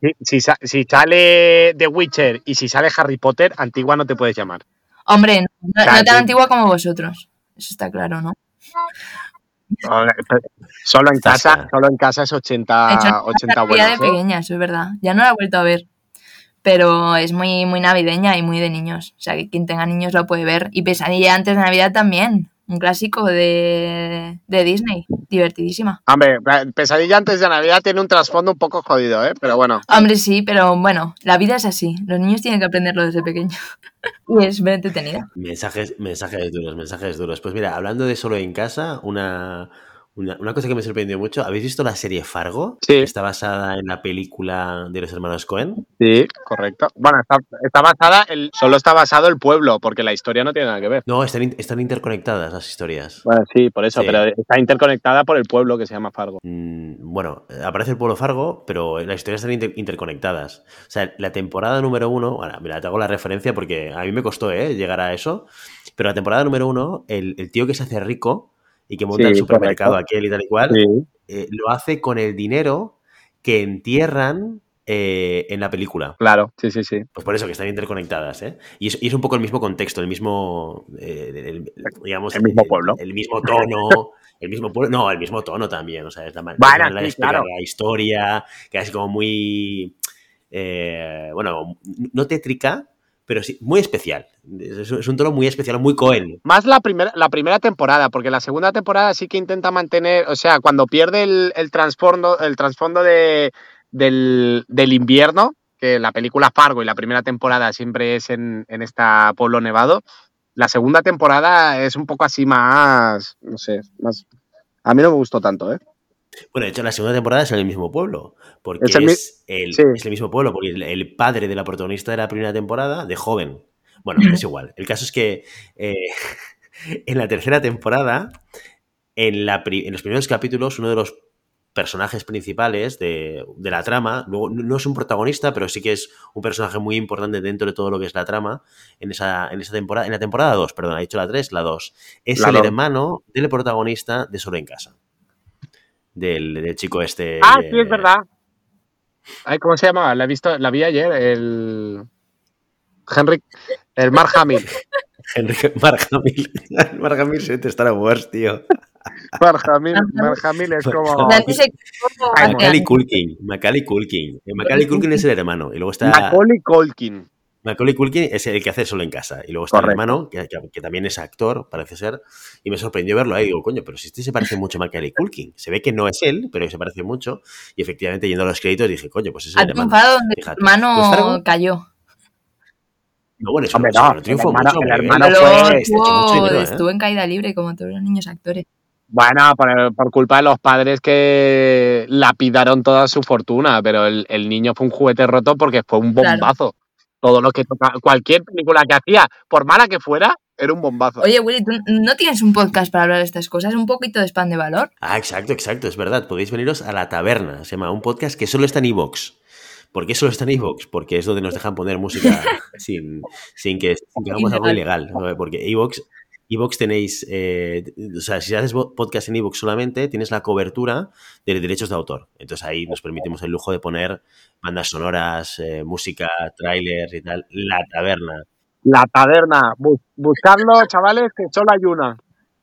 Si, si sa- si sale The Witcher y si sale Harry Potter, antigua no te puedes llamar. Hombre, no, no Claro, tan antigua como vosotros. Eso está claro, ¿no? Solo en casa, solo en casa es De 80, hecho, no 80 la veía de buenos. ¿eh? pequeña, eso es verdad. Ya no la he vuelto a ver. Pero es muy, muy navideña y muy de niños. O sea, que quien tenga niños lo puede ver. Y Pesadilla antes de Navidad también. Un clásico de, de Disney. Divertidísima. Hombre, Pesadilla antes de Navidad tiene un trasfondo un poco jodido, ¿eh? Pero bueno. Hombre, sí, pero bueno, la vida es así. Los niños tienen que aprenderlo desde pequeño. y es muy entretenida. Mensajes, mensajes duros, mensajes duros. Pues mira, hablando de solo en casa, una, Una, una cosa que me sorprendió mucho, ¿habéis visto la serie Fargo? Sí. Que está basada en la película de los hermanos Cohen. Sí, correcto. Bueno, está, está basada, el, solo está basado el pueblo, porque la historia no tiene nada que ver. No, están, in- están interconectadas las historias. Bueno, sí, por eso, Sí. pero está interconectada por el pueblo que se llama Fargo. Mm, Bueno, aparece el pueblo Fargo, pero las historias están inter- interconectadas. O sea, la temporada número uno, ahora, mira, te hago la referencia porque a mí me costó ¿eh? llegar a eso, pero la temporada número uno, el, el tío que se hace rico y que monta Sí, el supermercado correcto. aquel y tal y cual, eh, lo hace con el dinero que entierran eh, en la película. claro, sí, sí, sí. Pues por eso que están interconectadas, ¿eh? Y es, y es un poco el mismo contexto, el mismo, eh, el- digamos, El mismo pueblo. el, mismo tono, el mismo pueblo, no, el mismo tono también, o sea, es la, sí, claro. la historia, que es como muy, eh, bueno, no tétrica, pero sí, muy especial. Es, un tono muy especial, muy Cohen. Más la primera, la primera temporada, porque la segunda temporada sí que intenta mantener, o sea, cuando pierde el, el trasfondo, el trasfondo de, del, del invierno, que la película Fargo y la primera temporada siempre es en, en este pueblo nevado, la segunda temporada es un poco así más, no sé, más... A mí no me gustó tanto, ¿eh? Bueno, de hecho, la segunda temporada es en el mismo pueblo, porque Es el mi- el, sí. es el mismo pueblo, porque el, el padre de la protagonista de la primera temporada, de joven. Bueno, es igual. El caso es que eh, en la tercera temporada, en, la pri- en los primeros capítulos, uno de los personajes principales de, de la trama, luego no es un protagonista, pero sí que es un personaje muy importante dentro de todo lo que es la trama, en esa, en esa temporada, en la temporada 2, perdón, ha dicho la 3, la 2, es La el hermano del protagonista de Solo en Casa. Del, del chico este. Ah, sí, es verdad. Ay, ¿cómo se llamaba? La he visto, la vi ayer, el... Henry, el Mark Hamill. Enrique Mark Hamill. Mark Hamill se te Star Wars, tío. Mark Hamill, Mark Hamill es como... Macaulay. Culkin. Macaulay Culkin. Eh, Macaulay Culkin es el hermano. Y luego está. Macaulay Culkin. Macaulay Culkin es el que hace solo en casa. Y luego está Correcto. el hermano, que, que- que también es actor, parece ser. Y me sorprendió verlo ahí. Digo, coño, pero si este se parece mucho a Macaulay Culkin. Se ve que no es él, pero que se parece mucho. Y efectivamente, yendo a los créditos, dije, coño, pues es el hermano. triunfado donde Fíjate. hermano Pues Fargo- cayó. No, bueno, eso Hombre, eso no, no triunfó el hermano- mucho. el hermano fue- Este estuvo, dinero, ¿eh? estuvo en caída libre como todos los niños actores. Bueno, por, por culpa de los padres que lapidaron toda su fortuna, pero el, el niño fue un juguete roto porque fue un Claro. Todo lo que toca, cualquier película que hacía, por mala que fuera, era un bombazo. Oye, Willy, ¿tú no tienes un podcast para hablar de estas cosas? Un poquito de spam de valor. Ah, exacto, exacto, es verdad. Podéis veniros a La Taberna, se llama un podcast que solo está en iVoox. ¿Por qué solo está en iVoox? Porque es donde nos dejan poner música sin, sin que, sin que hagamos algo ilegal. ¿no? Porque iVoox, iVoox tenéis, eh, o sea, si haces podcast en iVoox solamente, tienes la cobertura de derechos de autor. Entonces ahí nos permitimos el lujo de poner bandas sonoras, eh, música, trailers y tal. La Taberna. La taberna, bu- buscadlo, chavales, que solo hay una.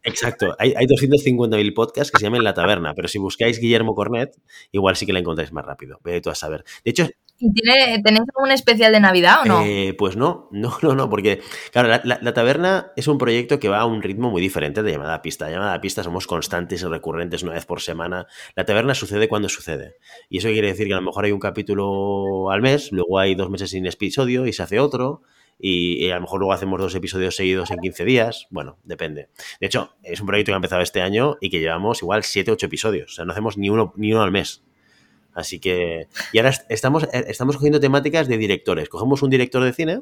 Exacto, hay, hay 250.000 podcasts que se llaman La Taberna, pero si buscáis Guillermo Cornet, igual sí que la encontráis más rápido. Ve tú a saber. De hecho, ¿Y tiene, tenéis algún especial de Navidad o no? Eh, pues no, no, no, no, porque, claro, la, la- la taberna es un proyecto que va a un ritmo muy diferente de llamada a pista. Llamada a pista somos constantes y recurrentes una vez por semana. La taberna sucede cuando sucede. Y eso quiere decir que a lo mejor hay un capítulo al mes, luego hay dos meses sin episodio y se hace otro. Y, y a lo mejor luego hacemos dos episodios seguidos en 15 días. Bueno, depende. De hecho, es un proyecto que ha empezado este año y que llevamos igual 7 8 episodios. O sea, no hacemos ni uno, ni uno al mes. Así que. Y ahora est- estamos, eh, estamos cogiendo temáticas de directores. Cogemos un director de cine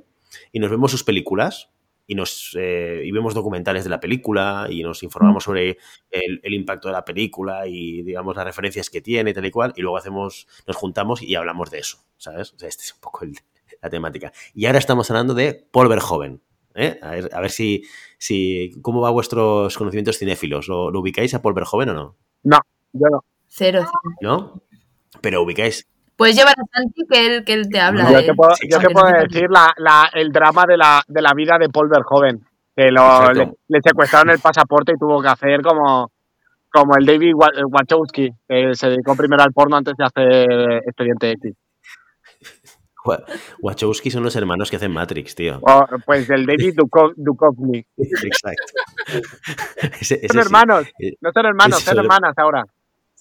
y nos vemos sus películas y nos eh, y vemos documentales de la película y nos informamos sobre el, el impacto de la película y digamos las referencias que tiene y tal y cual y luego hacemos nos juntamos y hablamos de eso sabes o sea este es un poco el- la temática y ahora estamos hablando de Paul Verhoeven ¿eh? a ver, a ver si, si cómo va vuestros conocimientos cinéfilos ¿Lo, lo ubicáis a Paul Verhoeven o no No, yo no. Cero, cero. no pero ubicáis Puedes llevar a Santi que él, que él te habla No, Yo te puedo, Sí, yo te aunque puedo no te decir la, la- el drama de la, de la vida de Paul Verhoeven. Que lo, le, le secuestraron el pasaporte y tuvo que hacer como, como el David Wa- Wachowski, que se dedicó primero al porno antes de hacer Expediente X. Wa- Wachowski son los hermanos que hacen Matrix tío O, pues el David Duchovny. exacto Ese- ese Son hermanos, Eh, no son hermanos, ese son hermanas ahora.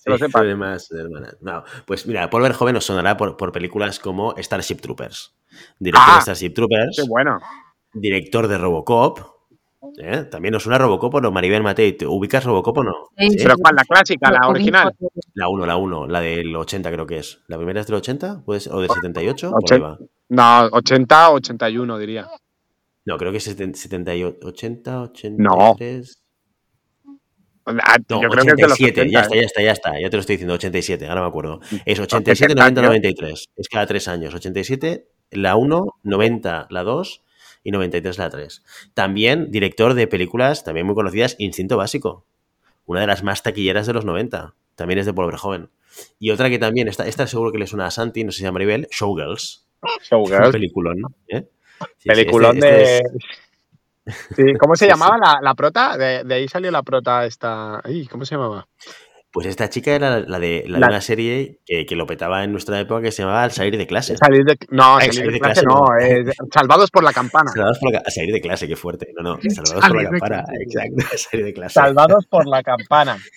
Que lo Sí, sepas. además, hermana. No, pues mira, Paul Verhoeven os sonará por, por películas como Starship Troopers. Director Ah, de Starship Troopers, Qué bueno. director de Robocop, ¿Eh? También nos suena Robocop o no, Maribel Matei. ¿Te ubicas Robocop o no? Sí, ¿Sí? ¿Pero cuál? ¿La clásica, la original? La 1, la 1, la del 80 creo que es. ¿La primera es del 80? ¿Puede ser? ¿O del 78? Por Ochen-. No, 80, 81 diría. No, creo que es 78, 80, No. 83. Ah, No, Yo creo que es de los 87, 80. ya está, ¿eh? ya está, ya está, ya te lo estoy diciendo, 87, ahora me acuerdo. Es 80 87, 90, años. 93. Es cada tres años. 87, la 1, 90, la 2 y 93, la 3. También director de películas también muy conocidas, Instinto Básico. Una de las más taquilleras de los 90. También es de Paul Verhoeven. Y otra que también, esta, esta seguro que le suena a Santi, no sé si a Maribel, Showgirls. Showgirls. peliculón, ¿eh? Sí, sí, Peliculón este- de. este es- Sí, ¿Cómo se llamaba La, la prota? De, de ahí salió la prota esta. Ay, ¿Cómo se llamaba? Pues esta chica era la de, la de una serie que, que lo petaba en nuestra época que se llamaba Al salir de clase. Salir de, no, Ay, salir de clase no. no. eh, Salvados por la campana. Salvados por la, salir de clase, qué fuerte. No, no, salvados por la campana. Exacto, a salir de clase. Salvados por la campana.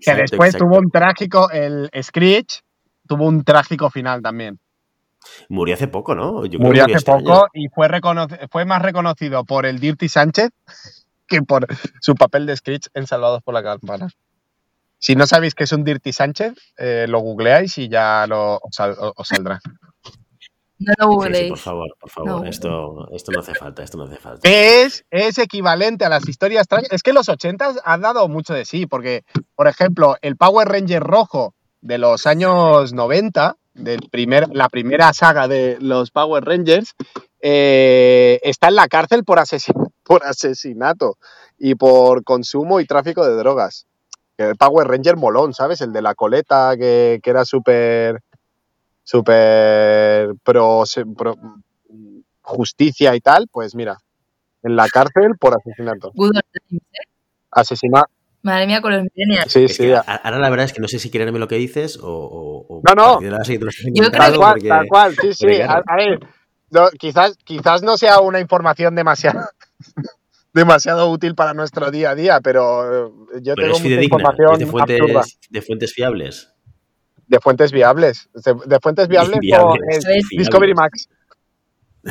Que después exacto. tuvo un trágico. El Screech tuvo un trágico final también. Murió hace poco, ¿no? Yo creo Murió que hace este año. poco y fue, fue más reconocido por el Dirty Sánchez que por su papel de Screech en Salvados por la Campana. Si no sabéis qué es un Dirty Sánchez, eh, lo googleáis y ya lo, os, sal- os saldrá. No lo Sí, sí, googleéis. por favor, por favor. No. Esto, esto no hace falta, esto no hace falta. Es, es equivalente a las historias. Es que los 80 han dado mucho de sí, porque, por ejemplo, el Power Ranger rojo de los años 90, del primer, la primera saga de los Power Rangers, eh, está en la cárcel por, asesin- por asesinato y por consumo y tráfico de drogas. El Power Ranger molón, ¿sabes? El de la coleta que, que era súper súper pro, justicia y tal, pues mira, en la cárcel por asesinato. ¿eh? Asesinato. Madre mía, con los millennials. Sí, Es sí. que ahora la verdad es que no sé si creerme lo que dices o. No, no. que Yo creo Tal cual, porque- tal cual, sí, sí. A, ver, no, quizás, quizás no sea una información demasiado, demasiado útil para nuestro día a día, pero eh, yo Pero tengo es mucha información es de absurda. fuentes, de fuentes fiables. De fuentes viables. De, de fuentes viables, ¿sabes? Discovery Max.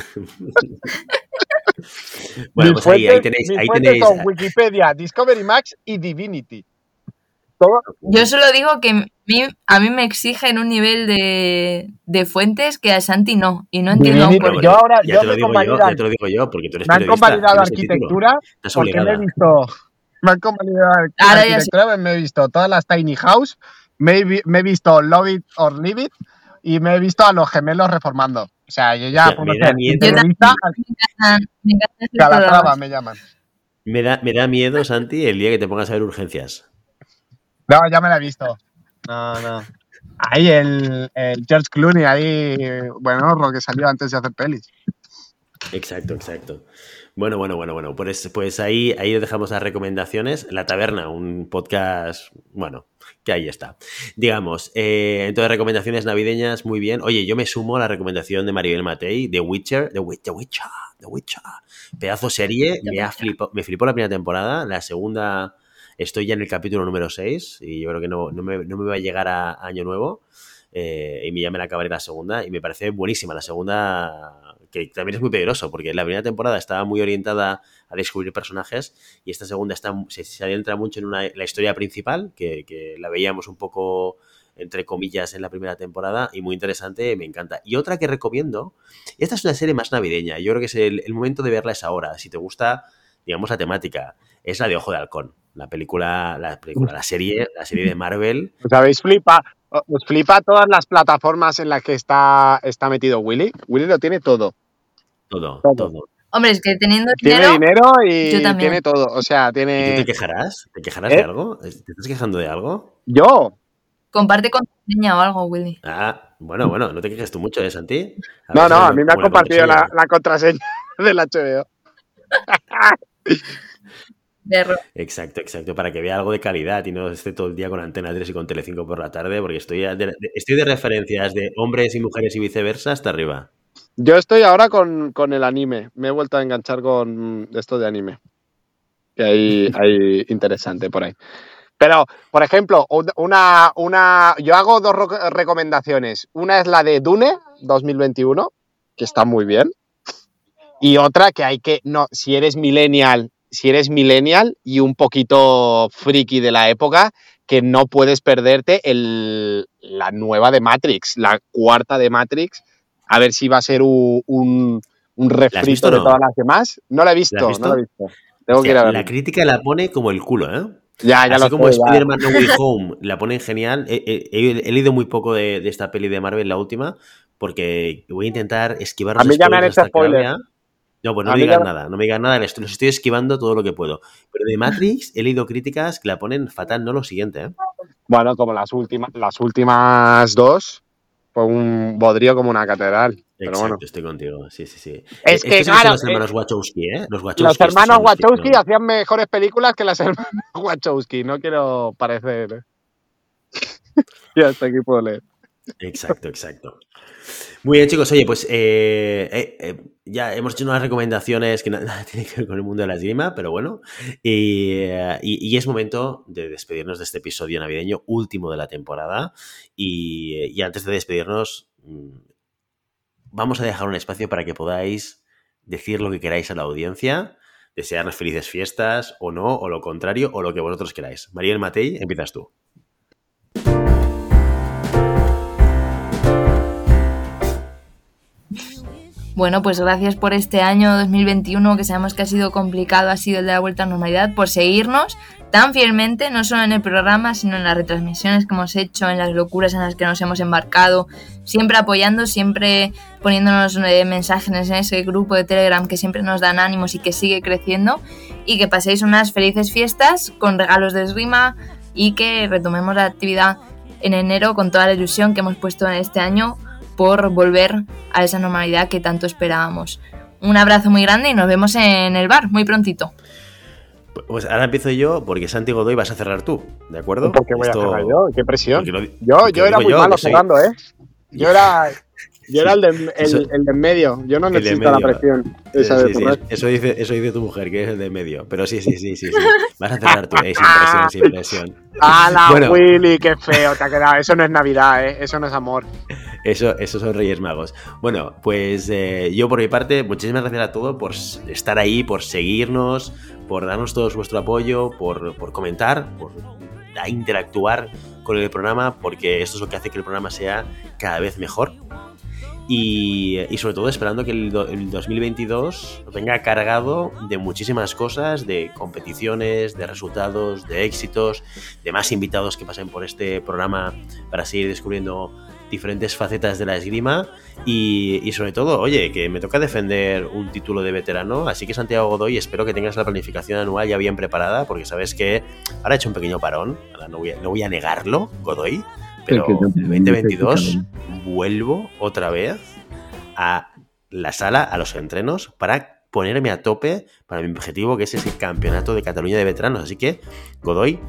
Bueno, pues ahí, tenéis. Ahí tenéis son Wikipedia, Discovery Max y Divinity. Todo, Yo solo digo que mi- a mí me exigen un nivel de, de fuentes que a Santi no. Y no entiendo Divinity, por yo ahora- ya yo te lo digo yo, ya te lo digo yo, porque tú eres me han periodista. convalidado título, arquitectura porque me he visto. Me han convalidado Ahora ya arquitectura, me he visto todas las Tiny House, me he, me he visto Love It or Leave It y me he visto a los gemelos reformando. O sea, yo ya Hostia, puedo me da encantan, me llaman. Me da, me da miedo, Santi, el día que te pongas a ver urgencias. No, ya me la he visto. No, no. Ahí el, el George Clooney, ahí, bueno, lo que salió antes de hacer pelis. Exacto, exacto. Bueno, bueno, bueno, bueno. Pues, pues ahí, ahí dejamos las recomendaciones. La Taberna, un podcast, bueno, que ahí está. Digamos, eh, entonces recomendaciones navideñas, muy bien. Oye, yo me sumo a la recomendación de Maribel Matei, de Witcher, de Witcher, Witcher, The Witcher. Pedazo serie, me, ha flipado, me flipó la primera temporada, la segunda estoy ya en el capítulo número 6 y yo creo que no, no, me, no me va a llegar a año nuevo. eh, y ya me la acabaré la segunda y me parece buenísima la segunda que también es muy peligroso porque la primera temporada estaba muy orientada a descubrir personajes y esta segunda está, se, se adentra mucho en una, la historia principal que, que la veíamos un poco entre comillas en la primera temporada y muy interesante, me encanta. Y otra que recomiendo, esta es una serie más navideña, yo creo que es el, el momento de verla es ahora, si te gusta, digamos, la temática, es la de Ojo de Halcón, la película, la película, la serie, la serie de Marvel, ¿Os habéis flipa? ¿Os flipa todas las plataformas en las que está, está metido Willy? Willy lo tiene todo. todo, Todo. todo. Hombre, es que teniendo Tiene dinero, dinero y tiene todo. O sea, ¿Y tú tiene. te quejarás? ¿Te quejarás ¿Eh? de algo? ¿Te estás quejando de algo? Yo. comparte contraseña o algo, Willy. Ah, bueno, bueno, no te quejes tú mucho, ¿eh, Santi? A No, no, a mí me ha compartido la, contraseña. la contraseña del HBO. Exacto, exacto, para que vea algo de calidad y no esté todo el día con Antena 3 y con Telecinco por la tarde, porque estoy de, estoy de referencias de hombres y mujeres y viceversa hasta arriba. Yo estoy ahora con, con el anime. Me he vuelto a enganchar con esto de anime. Que hay, hay interesante por ahí. Pero, por ejemplo, un- una, una, yo hago dos recomendaciones. Una es la de Dune 2021, que está muy bien. Y otra que hay que, no, si eres millennial si eres millennial y un poquito friki de la época, que no puedes perderte el, la nueva de Matrix, la cuarta de Matrix. A ver si va a ser un, un, un refrito de no? todas las demás. No la he visto, no la he visto. Tengo que ir a verla. la crítica la pone como el culo, ¿eh? Ya, ya Así lo como. Spider-Man No Way Home la ponen genial. He, he- leído muy poco de, de esta peli de Marvel, la última, porque voy a intentar esquivar A los mí ya me han spoilers hecho hasta No, pues no A me ya- nada, no me digan nada, les- los estoy esquivando todo lo que puedo. Pero de Matrix he leído críticas que la ponen fatal, no lo siguiente, ¿eh? Bueno, como las últimas, las últimas dos, fue un bodrío como una catedral. Pero Exacto, bueno. estoy contigo, sí, sí, sí. Es Eh, que, estos claro, los hermanos Wachowski, ¿eh? Los Wachowski. Los hermanos son los que Wachowski hacían mejores películas que las hermanas Wachowski. No quiero parecer. ya hasta aquí puedo leer. Exacto, exacto. Muy bien, chicos. Oye, pues eh, eh, eh, ya hemos hecho unas recomendaciones que na- nada tienen que ver con el mundo de la esgrima, pero bueno. Y, es momento de despedirnos de este episodio navideño último de la temporada. Y, y antes de despedirnos, mm, vamos a dejar un espacio para que podáis decir lo que queráis a la audiencia, desearnos felices fiestas o no, o lo contrario, o lo que vosotros queráis. Mariel Matei, empiezas tú. Bueno, pues gracias por este año 2021 que sabemos que ha sido complicado, ha sido el de la vuelta a la normalidad, por seguirnos tan fielmente, no solo en el programa, sino en las retransmisiones que hemos hecho, en las locuras en las que nos hemos embarcado, siempre apoyando, siempre poniéndonos eh, mensajes en ese grupo de Telegram que siempre nos dan ánimos y que sigue creciendo, y que paséis unas felices fiestas con regalos de esgrima y que retomemos la actividad en enero con toda la ilusión que hemos puesto en este año por volver a esa normalidad que tanto esperábamos. Un abrazo muy grande y nos vemos en el bar muy prontito. Pues ahora empiezo yo, porque Santi Godoy vas a cerrar tú, ¿de acuerdo? ¿Por qué voy Esto- a cerrar yo? ¿Qué presión? lo- Yo, yo era muy yo, malo soy- cerrando, ¿eh? Yo era, yo era el, de, el, Eso- el de en medio. Yo no necesito la presión. Esa sí, sí. Eso, dice, eso dice tu mujer, que es el de medio. Pero sí, sí, sí, sí. sí. Vas a cerrar tú, eh, sin presión, sin presión. ¡Hala, Bueno. Willy! ¡Qué feo te ha quedado! Eso no es Navidad, ¿eh? Eso no es amor. Eso, esos son Reyes Magos. Bueno, pues eh, yo por mi parte, muchísimas gracias a todos por estar ahí, por seguirnos, por darnos todo vuestro apoyo, por, por comentar, por interactuar con el programa, porque esto es lo que hace que el programa sea cada vez mejor. Y, sobre todo esperando que el, do- el 2022 venga cargado de muchísimas cosas, de competiciones, de resultados, de éxitos, de más invitados que pasen por este programa para seguir descubriendo diferentes facetas de la esgrima. Y, sobre todo, oye, que me toca defender un título de veterano, así que Santiago Godoy, espero que tengas la planificación anual ya bien preparada, porque sabes que ahora he hecho un pequeño parón, no voy a, no voy a negarlo, Godoy, pero no el 2022 vuelvo otra vez a la sala, a los entrenos, para ponerme a tope para mi objetivo, que es ese campeonato de Cataluña de veteranos. Así que, Godoy,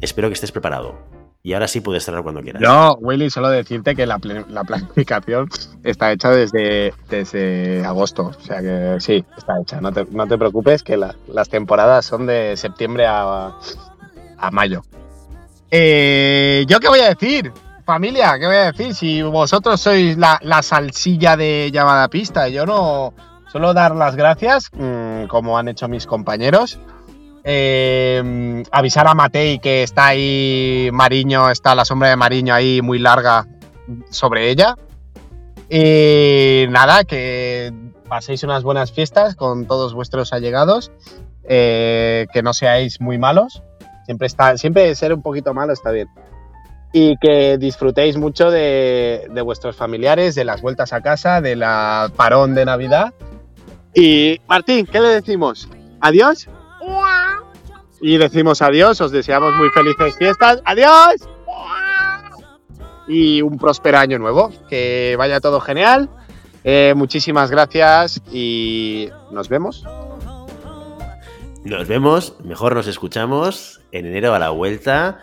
espero que estés preparado. Y ahora sí puedes cerrar cuando quieras. Yo, Willy, solo decirte que la, pl- la planificación está hecha desde, desde agosto. O sea que sí, está hecha. No te, no te preocupes, que la- las temporadas son de septiembre a, a mayo. Eh, ¿Yo qué voy a decir? Familia, ¿qué voy a decir? Si vosotros sois la, la salsilla de llamada pista, yo no. Solo dar las gracias, mm, como han hecho mis compañeros. Eh, avisar a Matei que está ahí Mariño, está la sombra de Mariño ahí muy larga sobre ella. Y nada, que paséis unas buenas fiestas con todos vuestros allegados. eh, que no seáis muy malos. Siempre, está, siempre ser un poquito malo está bien. Y que disfrutéis mucho de, vuestros familiares, de las vueltas a casa, de la parón de Navidad. Y Martín, ¿qué le decimos? ¿Adiós? Y decimos adiós, os deseamos muy felices fiestas. ¡Adiós! Y un próspero año nuevo. Que vaya todo genial. Eh, muchísimas gracias y nos vemos. Nos vemos, mejor nos escuchamos en enero a la vuelta,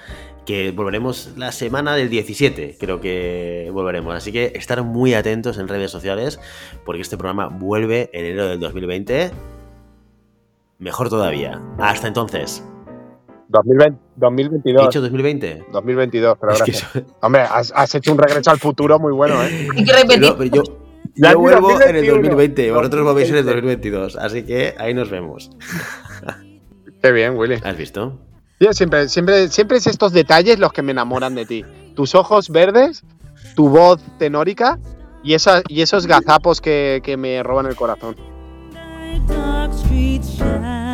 que volveremos la semana del 17, creo que volveremos. Así que estar muy atentos en redes sociales, porque este programa vuelve en enero del 2020. Mejor todavía. Hasta entonces. 2020, ¿He 2022. dicho 2020? 2022, pero Es que gracias. eso- Hombre, has, has hecho un regreso al futuro muy bueno, ¿eh? Hay que repetir. No, pero yo, Ya Yo vuelvo en el 2021. 2020, vosotros volvéis en el 2020. 2022, así que ahí nos vemos. Qué bien, Willy. ¿Has visto? Tío, siempre, siempre, siempre es estos detalles los que me enamoran de ti. Tus ojos verdes, tu voz tenórica y, esa, y esos gazapos que, que me roban el corazón. Dark streets shine.